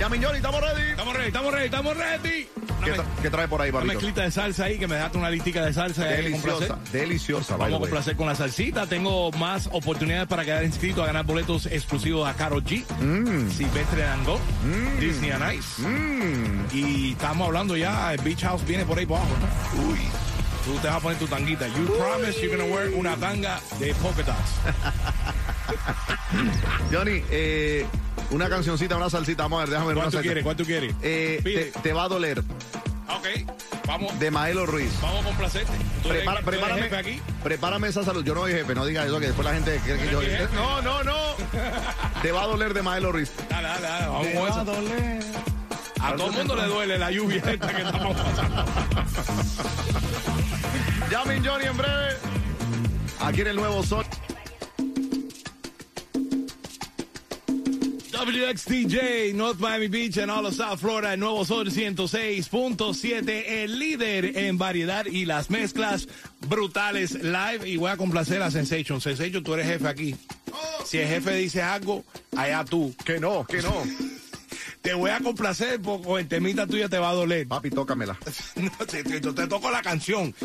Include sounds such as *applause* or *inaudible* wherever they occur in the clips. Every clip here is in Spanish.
Ya, Miñoli, estamos ready. Estamos ready, estamos ready, estamos ready. Una, ¿Qué, mez- tra- qué trae por ahí, una Barbito? mezclita de salsa ahí, que me dejaste una listica de salsa. Deliciosa, deliciosa. Vamos a complacer con la salsita. Tengo más oportunidades para quedar inscrito a ganar boletos exclusivos a Karol G, Silvestre Dangond, Disney on Ice. Mm. Y estamos hablando ya, el Beach House viene por ahí por abajo. ¿no? Uy. Tú te vas a poner tu tanguita. You promise you're gonna wear una tanga de polka dots. *laughs* Johnny, eh, una cancioncita, una salsita. Vamos a ver, déjame ver una ¿Cuánto salsa. quieres? ¿Cuánto quieres? Eh, te, te va a doler. Ok, vamos, De Maelo Ruiz. vamos a complacerte. Tú Prepara- tú prepárame, jefe aquí. prepárame esa salud. Yo no soy jefe, no digas eso, que después la gente cree que yo. jefe. No, no, no. *laughs* Te va a doler de Maelo Ruiz. Dale, dale, dale, vamos Te con va a doler. A todo el mundo le duele la lluvia esta que estamos pasando. Llamen Johnny en breve. Aquí en el nuevo sol. WXTJ, North Miami Beach en all of South Florida, el nuevo Sol 106.7, el líder en variedad y las mezclas brutales live. Y voy a complacer a Sensation. Sensation, tú eres jefe aquí. Si el jefe dice algo, allá tú. Que no, que no. Te voy a complacer porque el temita tuya te va a doler. Papi, tócamela. *laughs* No, te, te- te toco la canción. *laughs*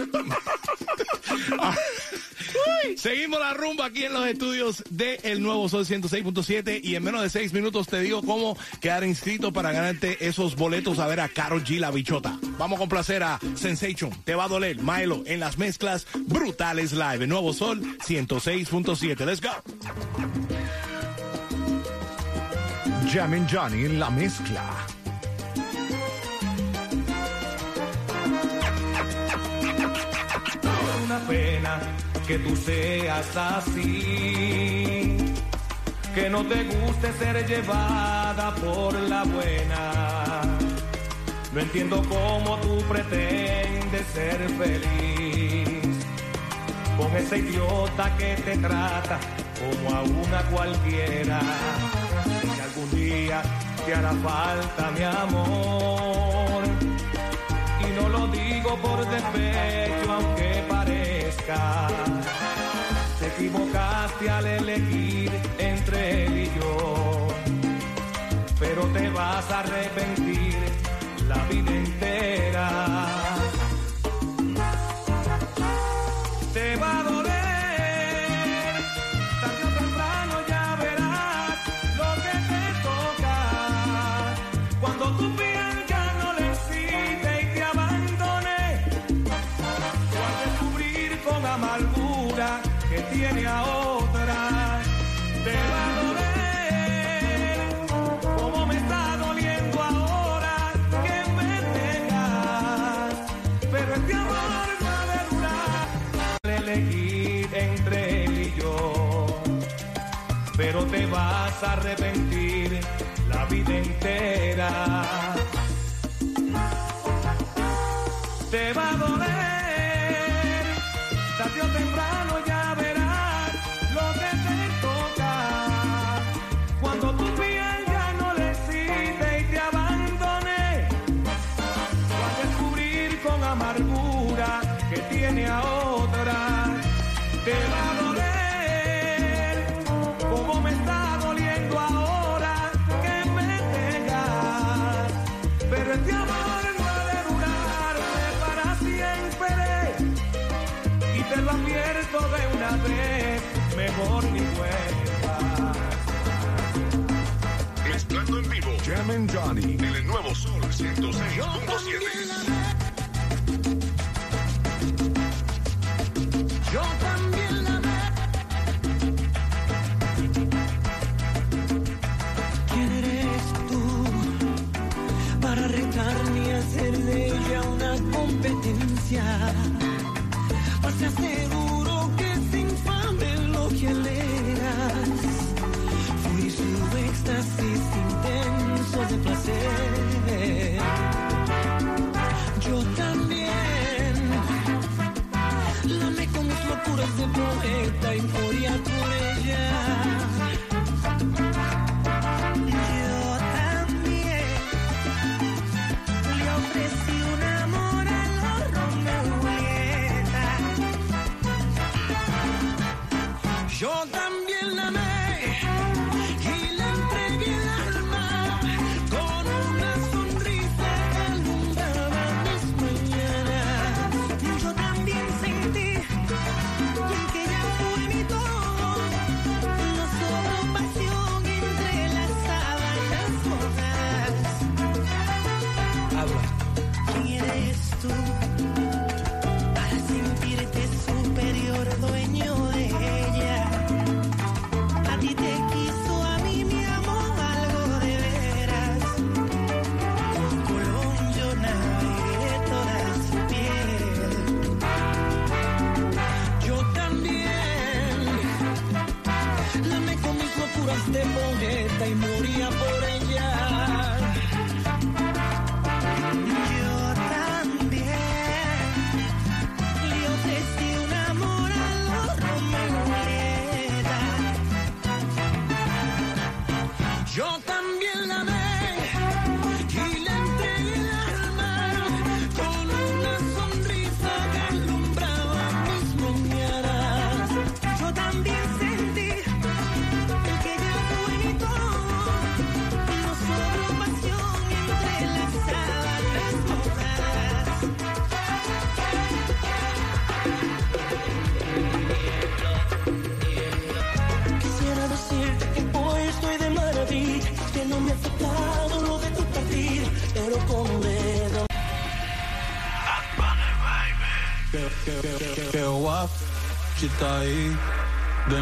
Seguimos la rumba aquí en los estudios de El Nuevo Sol 106.7 y en menos de seis minutos te digo cómo quedar inscrito para ganarte esos boletos a ver a Carol G la bichota. Vamos a complacer a Sensation, Te va a doler, Milo en las mezclas brutales live. El Nuevo Sol 106.7. Let's go. Llamen Johnny en la mezcla. una pena que tú seas así, que no te guste ser llevada por la buena. No entiendo cómo tú pretendes ser feliz con ese idiota que te trata como a una cualquiera. Si algún día te hará falta mi amor, y no lo digo por despecho, aunque parezca. Te equivocaste al elegir entre él y yo, pero te vas a arrepentir vas mejor ni vuelvas. Mezclando en vivo. Llamen Johnny. En el nuevo Sol 106.7. Yo también la amé. ¿Quién eres tú para retarme y hacer de ella una competencia? Pues te aseguro que Yo también Lame con mis locuras de poeta y moría por ella.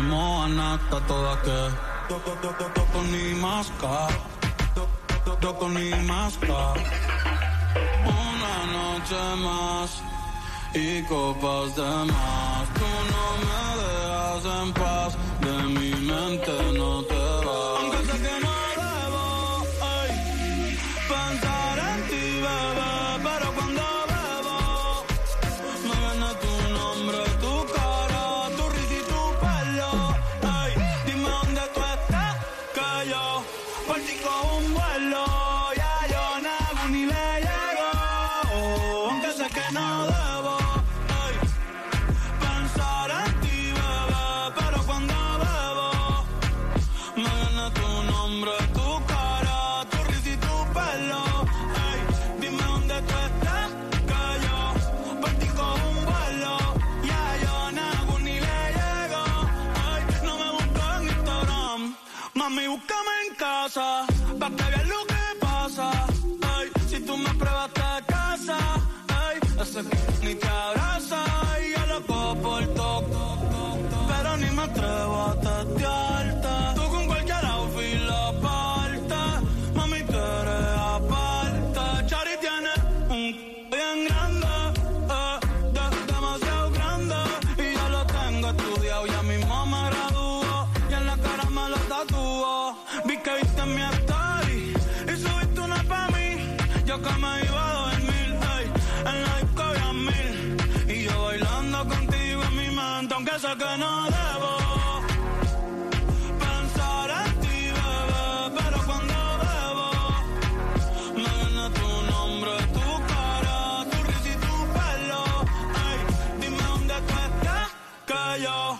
Moana, está toda que. Toco ni masca. Toco ni masca. Una noche más y copas de más. Tú no me dejas en paz, de mi mente no te Russia. tanto aunque sé que no debo pensar en ti, bebé, pero cuando bebo me viene tu nombre, tu cara, tu risa y tu pelo. Ay, dime dónde tú estás, que yo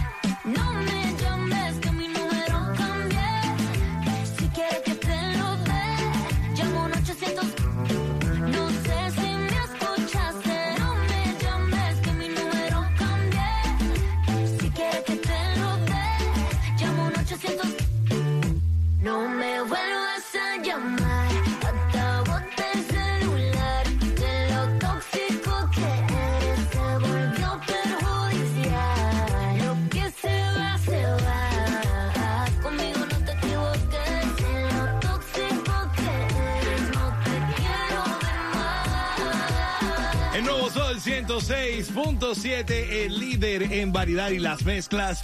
106.7, el líder en variedad y las mezclas.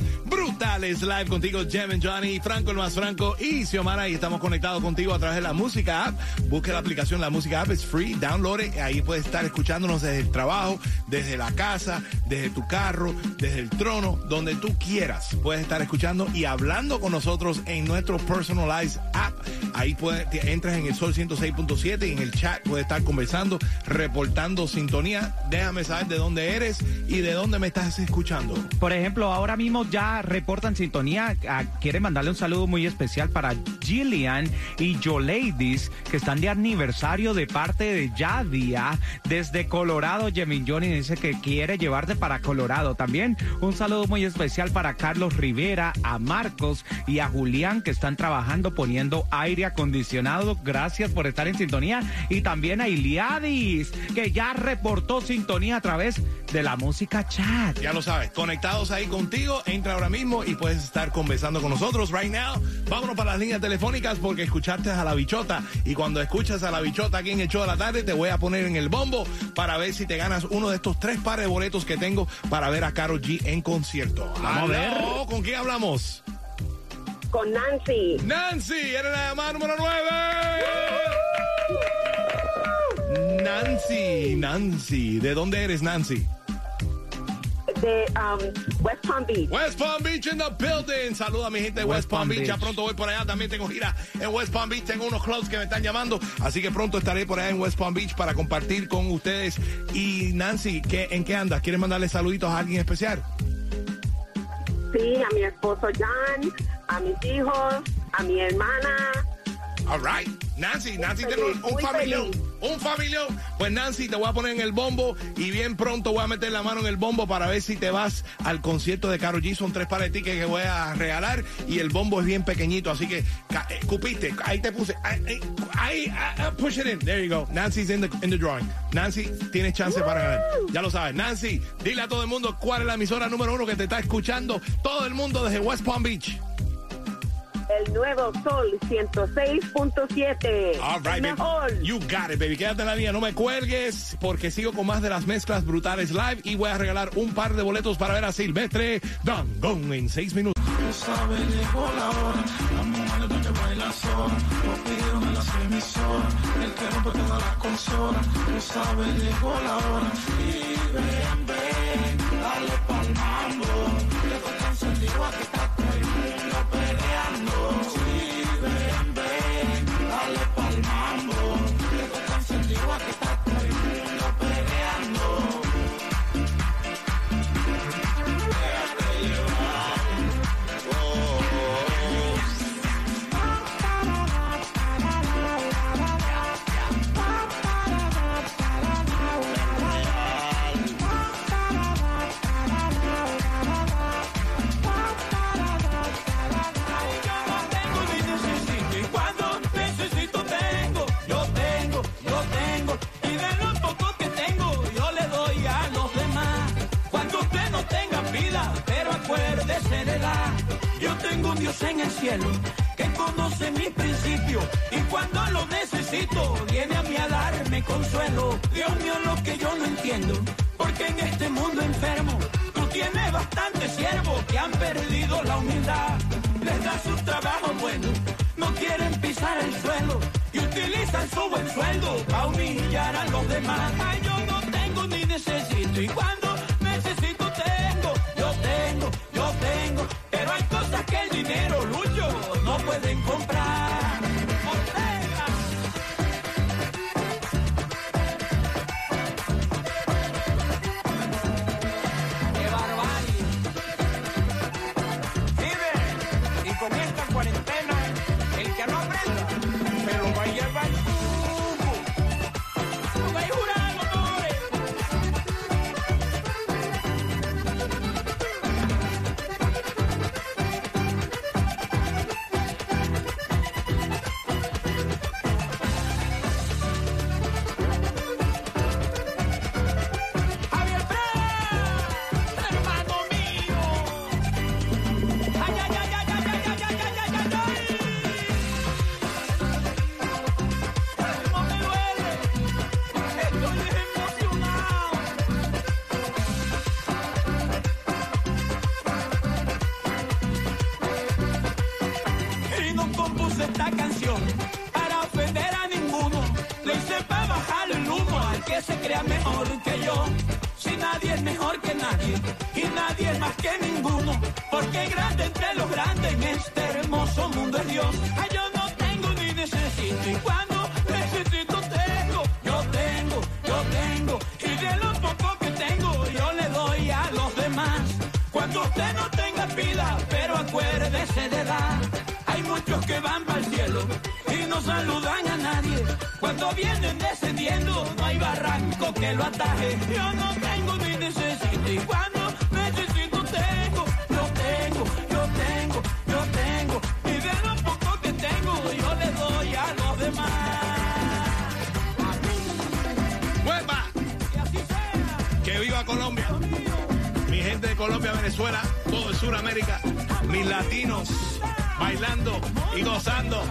Mentales Live contigo, Jem and Johnny, Franco el más Franco y Xiomara. Y estamos conectados contigo a través de la música app. Busca la aplicación La Música App, es free, download. it. Ahí puedes estar escuchándonos desde el trabajo, desde la casa, desde tu carro, desde el trono, donde tú quieras. Puedes estar escuchando y hablando con nosotros en nuestro Personalized App. Ahí puedes, te entras en el Sol 106.7 y en el chat puedes estar conversando, reportando sintonía. Déjame saber de dónde eres y de dónde me estás escuchando. Por ejemplo, ahora mismo ya reportan sintonía. Ah, quieren mandarle un saludo muy especial para Gillian y Ladies que están de aniversario de parte de Yadia desde Colorado. Jemin Johnny dice que quiere llevarte para Colorado. También un saludo muy especial para Carlos Rivera, a Marcos y a Julián que están trabajando poniendo aire acondicionado. Gracias por estar en sintonía. Y también a Iliadis que ya reportó sintonía a través de la música chat. Ya lo sabes, conectados ahí contigo, entra ahora mismo y puedes estar conversando con nosotros right now. Vámonos para las líneas telefónicas porque escuchaste a la bichota y cuando escuchas a la bichota aquí en el show de la tarde te voy a poner en el bombo para ver si te ganas uno de estos tres pares de boletos que tengo para ver a Karol G en concierto. Vamos a ver. ¿Con quién hablamos? con Nancy. Nancy, eres la llamada número 9. Nancy, Nancy, ¿de dónde eres Nancy? De um, West Palm Beach. West Palm Beach in the building. Saluda a mi gente de West, Palm, Beach. Ya pronto voy por allá. También tengo gira en West Palm Beach. Tengo unos clubs que me están llamando. Así que pronto estaré por allá en West Palm Beach para compartir con ustedes. Y Nancy, ¿qué, ¿en qué andas? ¿Quieres mandarle saluditos a alguien especial? Sí, a mi esposo Jan, a mis hijos, a mi hermana. All right. Nancy, Nancy feliz, tiene un, un familión. feliz. Un familión. Pues Nancy, te voy a poner en el bombo y bien pronto voy a meter la mano en el bombo para ver si te vas al concierto de Karol G. Son tres pares de tickets que voy a regalar y el bombo es bien pequeñito, así que eh, cupiste. Ahí te puse. Ahí, ahí, ah, ah, push it in. There you go. Nancy's in the, in the drawing. Nancy, tienes chance para ganar. Ya lo sabes. Nancy, dile a todo el mundo cuál es la emisora número uno que te está escuchando. Todo el mundo desde West Palm Beach. El nuevo Sol 106.7. All right, baby. You got it, baby. Quédate en la línea, no me cuelgues, porque sigo con más de las mezclas brutales live y voy a regalar un par de boletos para ver a Silvestre Dangón en seis minutos. Tú sabes, llegó la hora. La mujer que baila sola. Lo pidieron en las emisoras. El que rompe todas las consolas. Tú sabes, llegó la hora. They want el al que se crea mejor que yo. Si nadie es mejor que nadie y nadie es más que ninguno, porque grande entre los grandes en este hermoso mundo es Dios. Ay, yo no tengo ni necesito y cuando necesito tengo, yo tengo, yo tengo y de lo poco que tengo yo le doy a los demás. Cuando usted no tenga pila, pero acuérdese de dar. Hay muchos que van para el cielo y no saludan a cuando vienen descendiendo, no hay barranco que lo ataje. Yo no tengo ni necesito y cuando necesito tengo, yo tengo, yo tengo, yo tengo. Y de lo poco que tengo, yo le doy a los demás. ¡Huepa! Que así sea. Que viva Colombia. Mi gente de Colombia, Venezuela, todo el Suramérica, mis latinos bailando y gozando.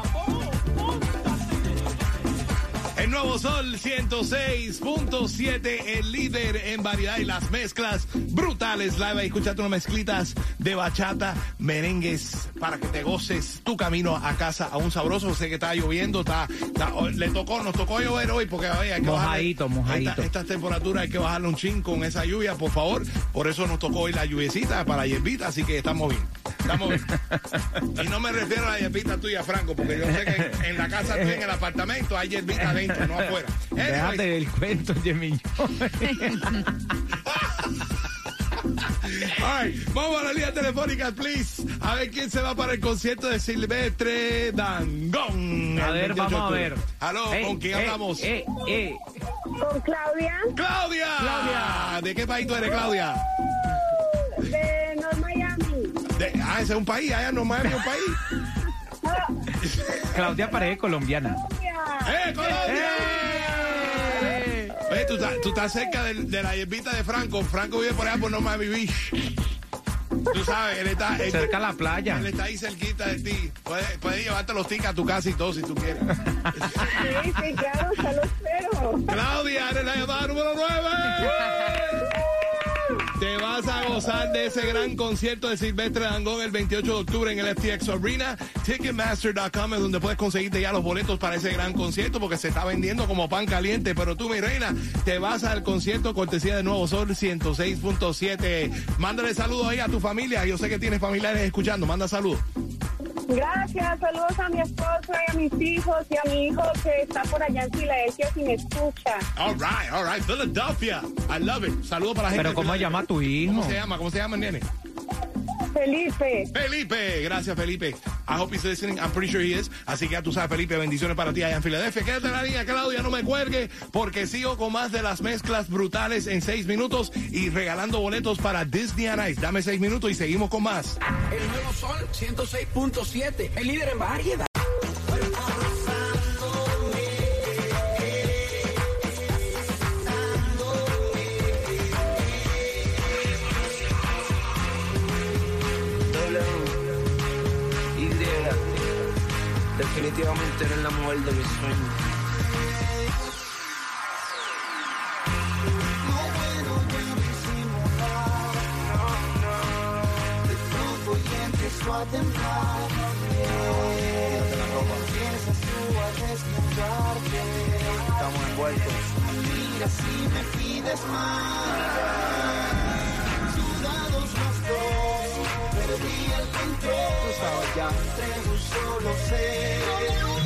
El nuevo Sol 106.7, el líder en variedad y las mezclas brutales. Live, escuchate unas mezclitas de bachata, merengues, para que te goces tu camino a casa a un sabroso. Sé que está lloviendo, está, está- le tocó, nos tocó llover hoy porque oye, hay que Mojadito, bajarle- mojadito. esta- estas temperaturas hay que bajarle un chin con esa lluvia, por favor. Por eso nos tocó hoy la lluviecita para hierbita, así que estamos bien. Estamos bien. y no me refiero a la hierbita tuya, Franco, porque yo sé que en, la casa tuya, en el apartamento, hay hierbita adentro, no afuera. Déjate del cuento, Jimmy. *laughs* all right, vamos a la línea telefónica, please. A ver quién se va para el concierto de Silvestre Dangón. A el ver, 28 de vamos a ver. Aló, Ey, ¿con quién ey, hablamos? ey. Con Claudia ¡Claudia! Claudia. ¿De qué país tú eres, Claudia? Ah, ese es un país, allá no Miami es un país. Claudia parece colombiana. ¡Eh, Colombia! ¡Eh! Oye, tú, estás- tú estás cerca de, la hierbita de Franco. Franco vive por allá por No Miami Beach. Tú sabes, él está, él- Cerca a la playa. él está ahí cerquita de ti. Puedes puede llevarte los tickets a tu casa y todo si tú quieres. Sí, sí, claro, ya lo espero. Claudia, eres la llamada número 9. Te vas a gozar de ese gran concierto de Silvestre Dangón el 28 de octubre en el FTX Arena. Ticketmaster.com es donde puedes conseguirte ya los boletos para ese gran concierto porque se está vendiendo como pan caliente. Pero tú, mi reina, te vas al concierto cortesía de Nuevo Sol 106.7. Mándale saludos ahí a tu familia. Yo sé que tienes familiares escuchando. Manda saludos. Gracias, saludos a mi esposo y a mis hijos y a mi hijo que está por allá en Filadelfia si me escucha. All right, all right. Philadelphia. I love it. Saludos para la gente. Pero de ¿cómo se llama tu hijo? ¿Cómo se llama? ¿Cómo se llama, nene? Felipe. Felipe, gracias Felipe. I hope he's listening. I'm pretty sure he is. Así que ya tú sabes, Felipe, bendiciones para ti allá en Filadelfia. Quédate en la línea, Claudia, no me cuelgue, porque sigo con más de las mezclas brutales en seis minutos y regalando boletos para Disney on Ice. Dame seis minutos y seguimos con más. El nuevo Sol 106.7, el líder en variedad. Definitivamente eres la mujer de mis sueños. Estamos envueltos. Mira si me pides más. Sudados los dos, perdí el control. Tú sabes ya. Entre un solo ser,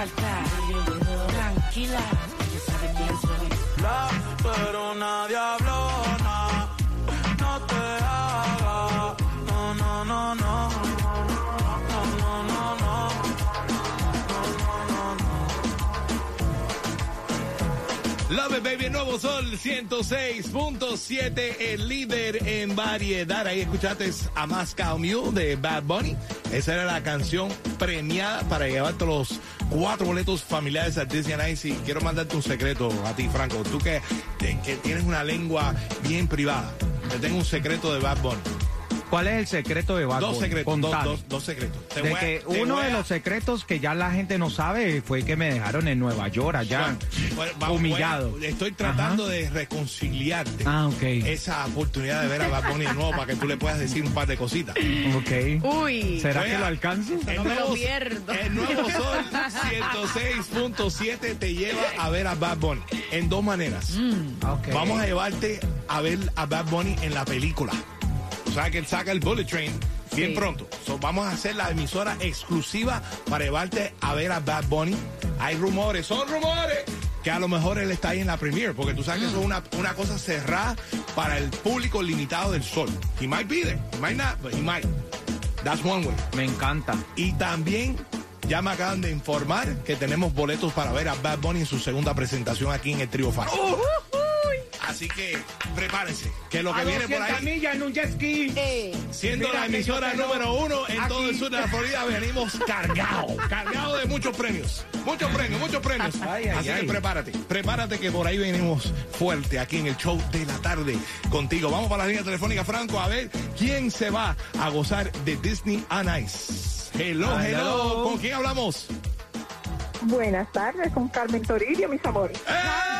saltar. Tranquila, ya sabes quién soy. La perona diablona, no te hagas. No, no, no, no. No, no, no, no. Love Baby, el nuevo sol 106.7, el líder en variedad. Ahí escuchaste a Más Cow de Bad Bunny. Esa era la canción premiada para llevarte los cuatro boletos familiares a Disney Nights. Y quiero mandarte un secreto a ti, Franco. Tú que, que tienes una lengua bien privada. Te tengo un secreto de Bad Bunny. ¿Cuál es el secreto de Bad Dos Bunny? secretos, dos, Contame. dos- dos secretos. Te De a- que uno de a- los secretos que ya la gente no sabe fue que me dejaron en Nueva York allá, Bueno, vamos, humillado. bueno, estoy tratando de reconciliarte Ah, ok. esa oportunidad de ver a Bad Bunny de nuevo para que tú le puedas decir un par de cositas. Ok. Uy. ¿Será que lo alcanzo? El No me lo nuevo, pierdo. el nuevo Sol 106.7 te lleva a ver a Bad Bunny en dos maneras. Ok. Vamos a llevarte a ver a Bad Bunny en la película. O sea que él saca el Bullet Train bien Sí. pronto. So, vamos a hacer la emisora exclusiva para llevarte a ver a Bad Bunny. Hay rumores, son rumores que a lo mejor él está ahí en la premiere, porque tú sabes que eso es una, una cosa cerrada para el público limitado del sol. He might be there, he might not, but he might. That's one way. Me encanta. Y también ya me acaban de informar que tenemos boletos para ver a Bad Bunny en su segunda presentación aquí en el Trio Fire. Así que prepárense, que lo que A viene por 200 ahí, millas en un jet ski. Eh, siendo Mira la emisora número uno en todo el sur de la Florida, venimos cargados, cargados de muchos premios, muchos premios, muchos premios. *laughs* Ay, ay, Así que prepárate, prepárate que por ahí venimos fuerte aquí en el show de la tarde contigo. Vamos para la línea telefónica, Franco, a ver quién se va a gozar de Disney on Ice. Hello, hello, Hello. ¿con quién hablamos? Buenas tardes, con Carmen Toribio, mis amores. ¡Eh!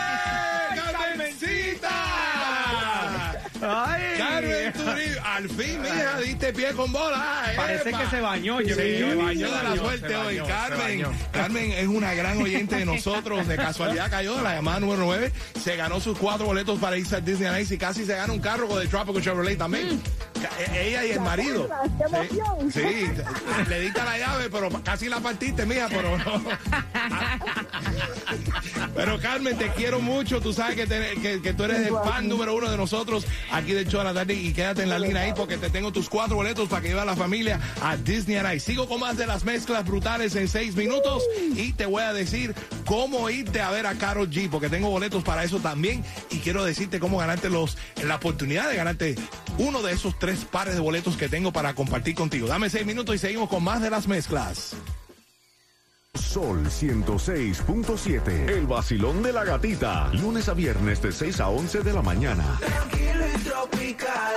Ay. Carmen Turillo, al fin, mija, diste pie con bola. Parece ¡Epa! que se bañó. yo- Sí, yo- bañó de la suerte hoy. Carmen. Carmen es una gran oyente de nosotros. De casualidad *laughs* cayó de la llamada número 9. Se ganó sus cuatro boletos para irse a Disney Nights y casi se gana un carro con el Tropical Chevrolet también. E- Ella y el marido. ¡Qué emoción! Sí, sí, le diste la llave, pero casi la partiste, mija, pero no. *laughs* Pero Carmen, te quiero mucho. Tú sabes que, te- que- que tú eres el fan número uno de nosotros aquí de la tarde y quédate en la línea ahí porque te tengo tus cuatro boletos para que lleve a la familia a Disney Ice. Sigo con más de las mezclas brutales en seis minutos y te voy a decir cómo irte a ver a Carol G porque tengo boletos para eso también y quiero decirte cómo ganarte los, la oportunidad de ganarte uno de esos tres pares de boletos que tengo para compartir contigo. Dame seis minutos y seguimos con más de las mezclas. Sol 106.7. El vacilón de la gatita. Lunes a viernes de 6 a 11 de la mañana. Tranquilo y tropical.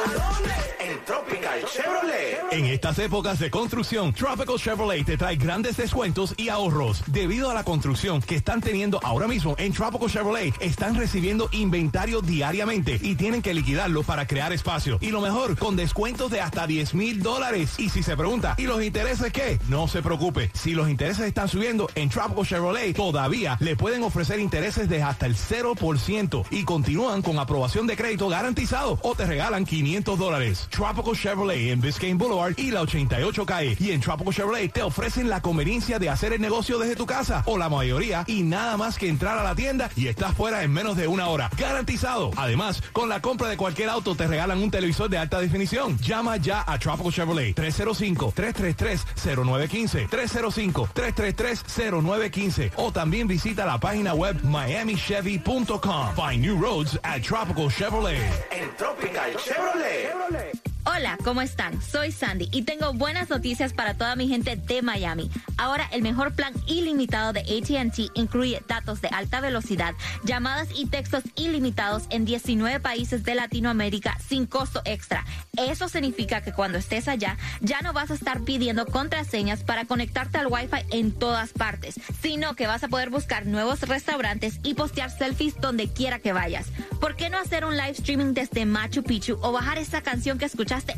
En Tropical Chevrolet. En estas épocas de construcción, Tropical Chevrolet te trae grandes descuentos y ahorros. Debido a la construcción que están teniendo ahora mismo en Tropical Chevrolet, están recibiendo inventario diariamente y tienen que liquidarlo para crear espacio. Y lo mejor, con descuentos de hasta 10 mil dólares. Y si se pregunta, ¿y los intereses qué? No se preocupe. Si los intereses están subiendo en Tropical Chevrolet, todavía le pueden ofrecer intereses de hasta el 0% y continúan con aprobación de crédito garantizado o te regalan 500 dólares. Tropical Chevrolet en Biscayne Boulevard y la 88 calle. Y en Tropical Chevrolet te ofrecen la conveniencia de hacer el negocio desde tu casa o la mayoría y nada más que entrar a la tienda y estás fuera en menos de una hora. Garantizado. Además, con la compra de cualquier auto te regalan un televisor de alta definición. Llama ya a Tropical Chevrolet 305-333-0915. 305-333-0915. O también visita la página web miamichevy.com. Find new roads at Tropical Chevrolet. En Tropical Chevrolet. Hola, ¿cómo están? Soy Sandy y tengo buenas noticias para toda mi gente de Miami. Ahora el mejor plan ilimitado de ATT incluye datos de alta velocidad, llamadas y textos ilimitados en 19 países de Latinoamérica sin costo extra. Eso significa que cuando estés allá ya no vas a estar pidiendo contraseñas para conectarte al Wi-Fi en todas partes, sino que vas a poder buscar nuevos restaurantes y postear selfies donde quiera que vayas. ¿Por qué no hacer un live streaming desde Machu Picchu o bajar esa canción que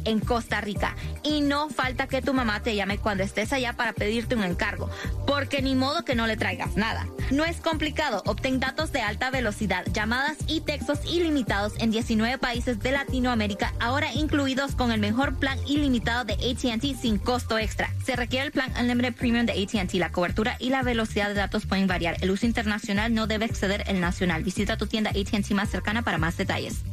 en Costa Rica? Y no falta que tu mamá te llame cuando estés allá para pedirte un encargo, porque ni modo que no le traigas nada. No es complicado, obtén datos de alta velocidad, llamadas y textos ilimitados en 19 países de Latinoamérica, ahora incluidos con el mejor plan ilimitado de AT&T sin costo extra. Se requiere el plan Unlimited Premium de AT&T. La cobertura y la velocidad de datos pueden variar. El uso internacional no debe exceder el nacional. Visita tu tienda AT&T más cercana para más detalles.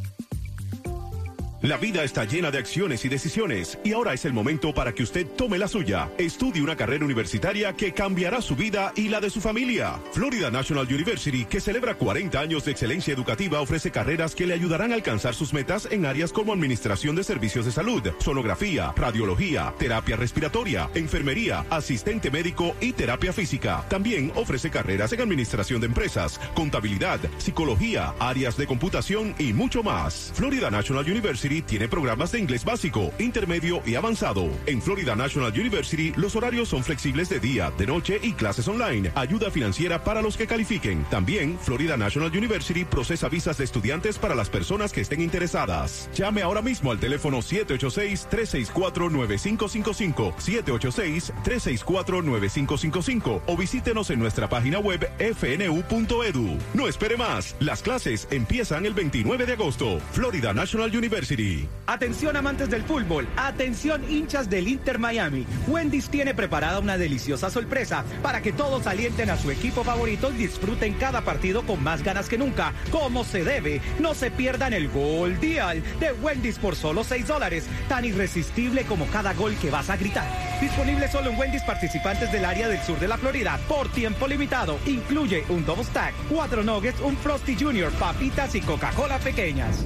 La vida está llena de acciones y decisiones y ahora es el momento para que usted tome la suya. Estudie una carrera universitaria que cambiará su vida y la de su familia. Florida National University, que celebra 40 años de excelencia educativa, ofrece carreras que le ayudarán a alcanzar sus metas en áreas como administración de servicios de salud, sonografía, radiología, terapia respiratoria, enfermería, asistente médico y terapia física. También ofrece carreras en administración de empresas, contabilidad, psicología, áreas de computación y mucho más. Florida National University tiene programas de inglés básico, intermedio y avanzado. En Florida National University los horarios son flexibles de día, de noche y clases online. Ayuda financiera para los que califiquen. También Florida National University procesa visas de estudiantes para las personas que estén interesadas. Llame ahora mismo al teléfono 786-364-9555, 786-364-9555 o visítenos en nuestra página web fnu.edu. No espere más, las clases empiezan el 29 de agosto. Florida National University. Atención amantes del fútbol, atención hinchas del Inter Miami. Wendy's tiene preparada una deliciosa sorpresa para que todos alienten a su equipo favorito y disfruten cada partido con más ganas que nunca, como se debe. No se pierdan el Gol Deal de Wendy's por solo 6 dólares, tan irresistible como cada gol que vas a gritar. Disponible solo en Wendy's participantes del área del sur de la Florida por tiempo limitado. Incluye un double stack, cuatro nuggets, un Frosty Junior, papitas y Coca-Cola pequeñas.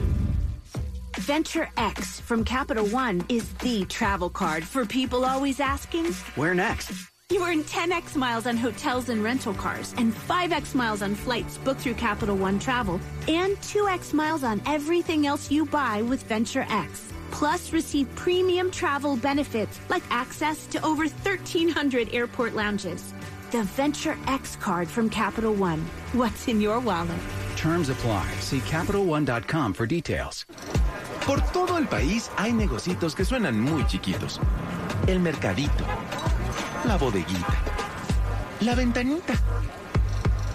Venture X from Capital One is the travel card for people always asking, Where next? You earn 10x miles on hotels and rental cars, and 5x miles on flights booked through Capital One Travel, and 2x miles on everything else you buy with Venture X. Plus, receive premium travel benefits like access to over 1,300 airport lounges. The Venture X card from Capital One. What's in your wallet? Terms apply. See CapitalOne.com for details. Por todo el país hay negocitos que suenan muy chiquitos. El mercadito, la bodeguita, la ventanita.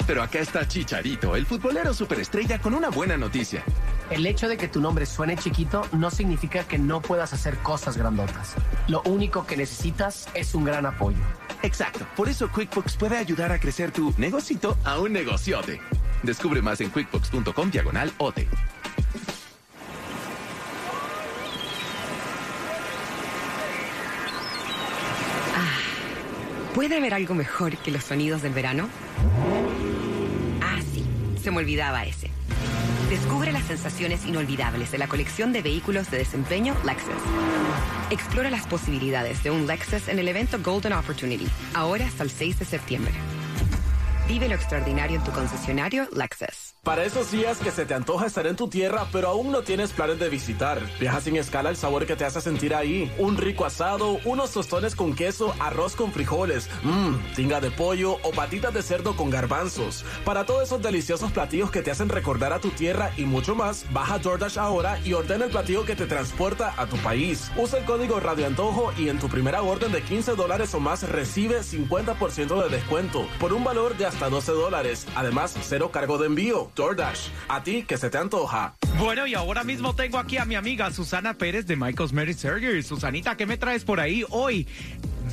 Pero acá está Chicharito, el futbolero superestrella con una buena noticia. El hecho de que tu nombre suene chiquito no significa que no puedas hacer cosas grandotas. Lo único que necesitas es un gran apoyo. Exacto. Por eso QuickBooks puede ayudar a crecer tu negocito a un negociote. Descubre más en quickbooks.com diagonal OTE. ¿Puede haber algo mejor que los sonidos del verano? Ah, sí, se me olvidaba ese. Descubre las sensaciones inolvidables de la colección de vehículos de desempeño Lexus. Explora las posibilidades de un Lexus en el evento Golden Opportunity, ahora hasta el 6 de septiembre. Vive lo extraordinario en tu concesionario Lexus. Para esos días que se te antoja estar en tu tierra, pero aún no tienes planes de visitar, viaja sin escala el sabor que te hace sentir ahí. Un rico asado, unos tostones con queso, arroz con frijoles, mmm, tinga de pollo o patitas de cerdo con garbanzos. Para todos esos deliciosos platillos que te hacen recordar a tu tierra y mucho más, baja DoorDash ahora y ordena el platillo que te transporta a tu país. Usa el código Radio Antojo y en tu primera orden de 15 dólares o más recibe 50% de descuento por un valor de hasta 12 dólares. Además, cero cargo de envío. DoorDash. A ti que se te antoja. Bueno, y ahora mismo tengo aquí a mi amiga Susana Pérez de My Cosmetic Surgery. Susanita, ¿qué me traes por ahí hoy?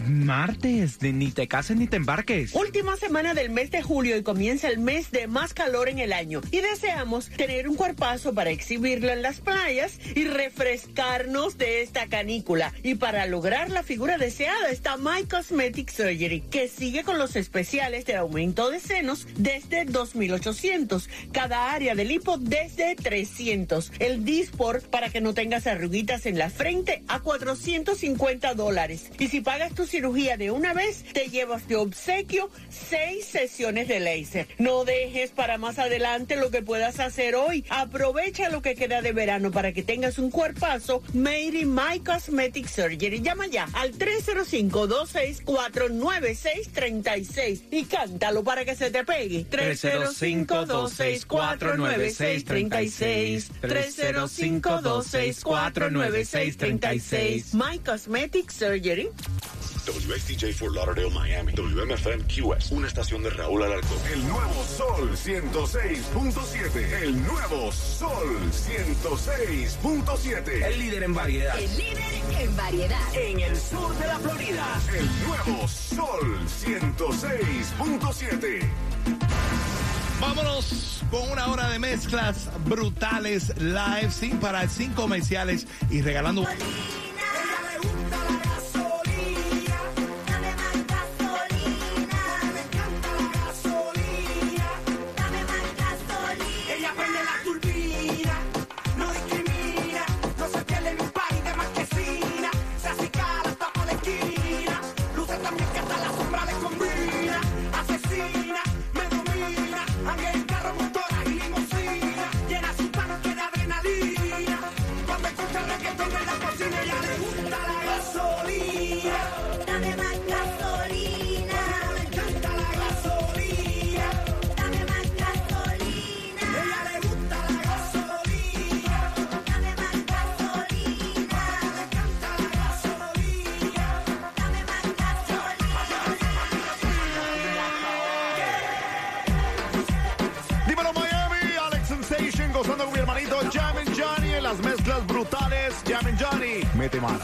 Martes, de ni te cases ni te embarques. Última semana del mes de julio y comienza el mes de más calor en el año. Y deseamos tener un cuerpazo para exhibirlo en las playas y refrescarnos de esta canícula. Y para lograr la figura deseada está My Cosmetic Surgery, que sigue con los especiales de aumento de senos desde 2800. Cada área del hipo desde 300. El Disport para que no tengas arruguitas en la frente a 450 dólares. Y si pagas tu cirugía de una vez, te llevas de obsequio seis sesiones de láser. No dejes para más adelante lo que puedas hacer hoy. Aprovecha lo que queda de verano para que tengas un cuerpazo made in My Cosmetic Surgery. Llama ya al 305-264-9636 y cántalo para que se te pegue. 305-264-9636. 305-264-9636. My Cosmetic Surgery. WSTJ for Lauderdale, Miami. WMFM QS. Una estación de Raúl Alarcón. El nuevo Sol 106.7. El nuevo Sol 106.7. El líder en variedad. El líder en variedad. En el sur de la Florida. El nuevo Sol 106.7. Vámonos con una hora de mezclas brutales live, sin parar, sin comerciales y regalando. las mezclas brutales. Llamen Johnny. Mete mano.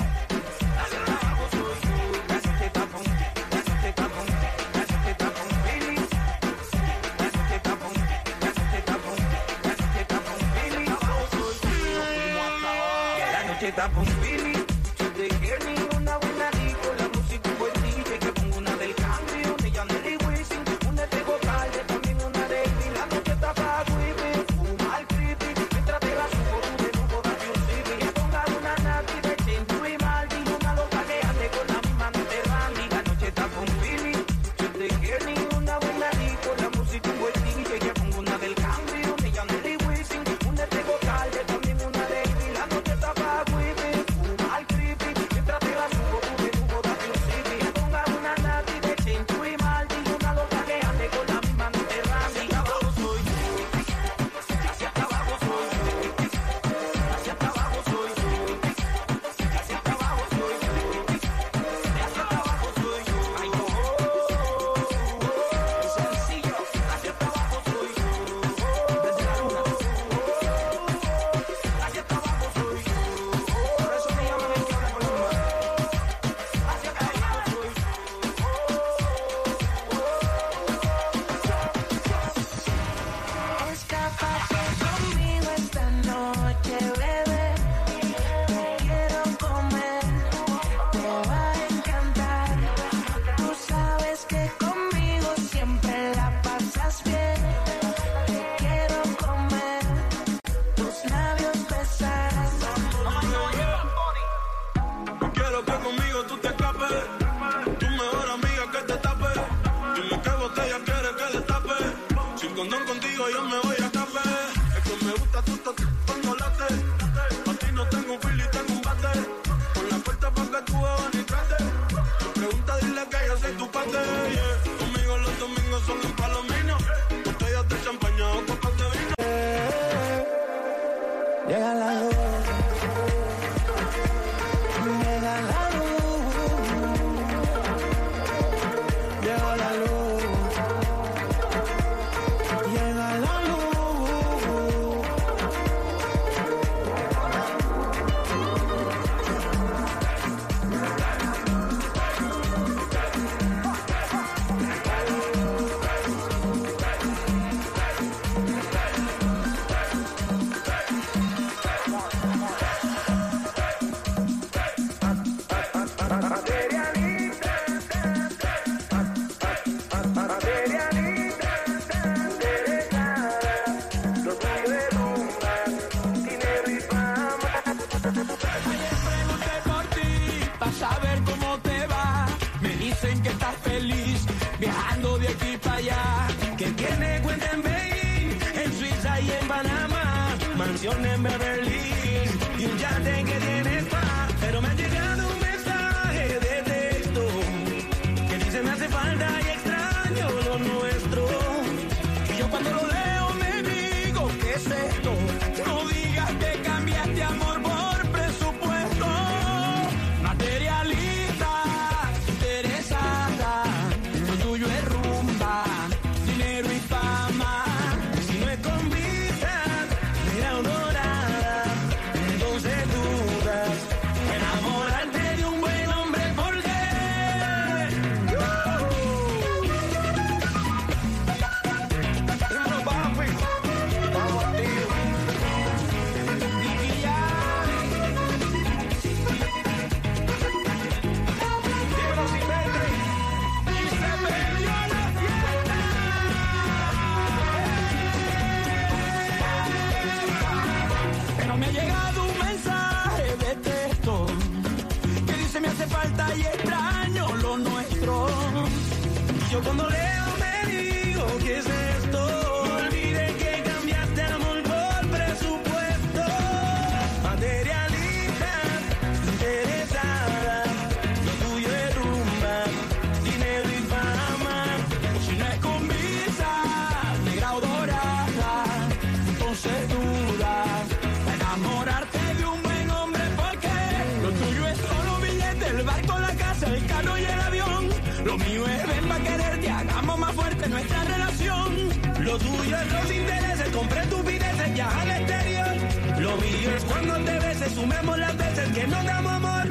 Casa, el carro y el avión. Lo mío es ven pa' quererte, hagamos más fuerte nuestra relación. Lo tuyo es los intereses, compré estupideces, viaja al exterior. Lo mío es cuando te beses, sumemos las veces que no damos amor.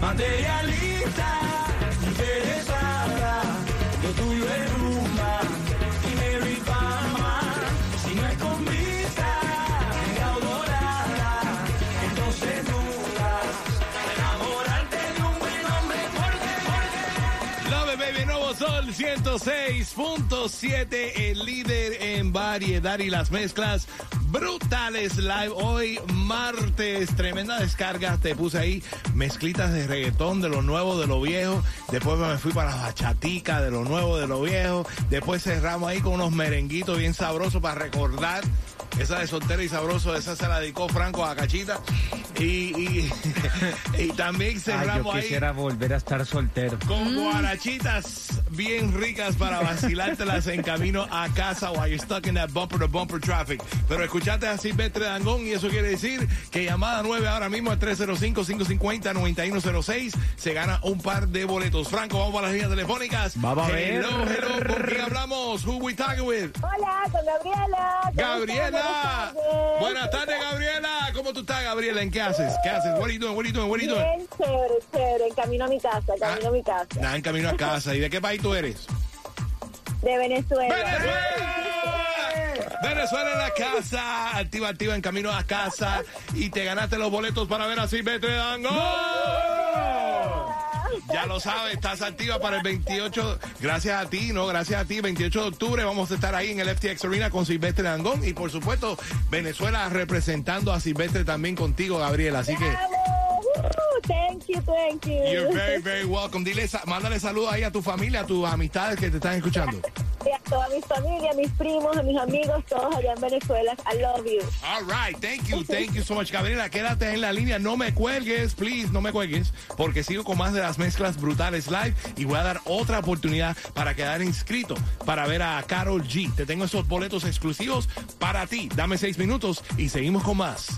Materialista, interesada, lo tuyo es rumba, 106.7, el líder en variedad y las mezclas. Brutales live hoy martes, tremenda descarga, te puse ahí mezclitas de reggaetón, de lo nuevo, de lo viejo, después me fui para la bachatica, de lo nuevo, de lo viejo, después cerramos ahí con unos merenguitos bien sabrosos para recordar. Esa de soltera y sabroso, esa se la dedicó Franco a Cachita. Y, y, *laughs* y también cerramos yo ahí quisiera volver a estar soltero. con guarachitas bien ricas para vacilártelas en camino a casa while you're stuck in that bumper to bumper traffic. Pero escuchaste a Silvestre Dangón y eso quiere decir que llamada 9 ahora mismo al 305-550-9106 se gana un par de boletos. Franco, vamos para las líneas telefónicas. Vamos a ver. Hello, hello, ¿con quién hablamos? Who we talking with? Hola, con Gabriela. ¿Cómo Gabriela. Buenas tardes, Gabriela. ¿Cómo tú estás, Gabriela? ¿En qué haces? ¿Qué haces? What are you doing? What are you doing? What are you doing? Bien, chévere, chévere. En camino a mi casa, camino a mi casa. Nada, en camino a casa. ¿Y de qué país tú eres? De Venezuela. Venezuela en la casa, activa, activa, en camino a casa y te ganaste los boletos para ver a Silvestre Dangón. Ya lo sabes, estás activa para el 28, gracias a ti, ¿no? Gracias a ti, 28 de octubre vamos a estar ahí en el FTX Arena con Silvestre Dangón y por supuesto Venezuela representando a Silvestre también contigo, Gabriela, así que... Thank you, thank you. You're very, very welcome. Dile, mándale saludos ahí a tu familia, a tus amistades que te están escuchando. Y a toda mi familia, a mis primos, a mis amigos, todos allá en Venezuela. I love you. All right, thank you, *laughs* thank you so much. Gabriela, quédate en la línea, no me cuelgues, please, no me cuelgues, porque sigo con más de las mezclas brutales live y voy a dar otra oportunidad para quedar inscrito para ver a Carol G. Te tengo esos boletos exclusivos para ti. Dame seis minutos y seguimos con más.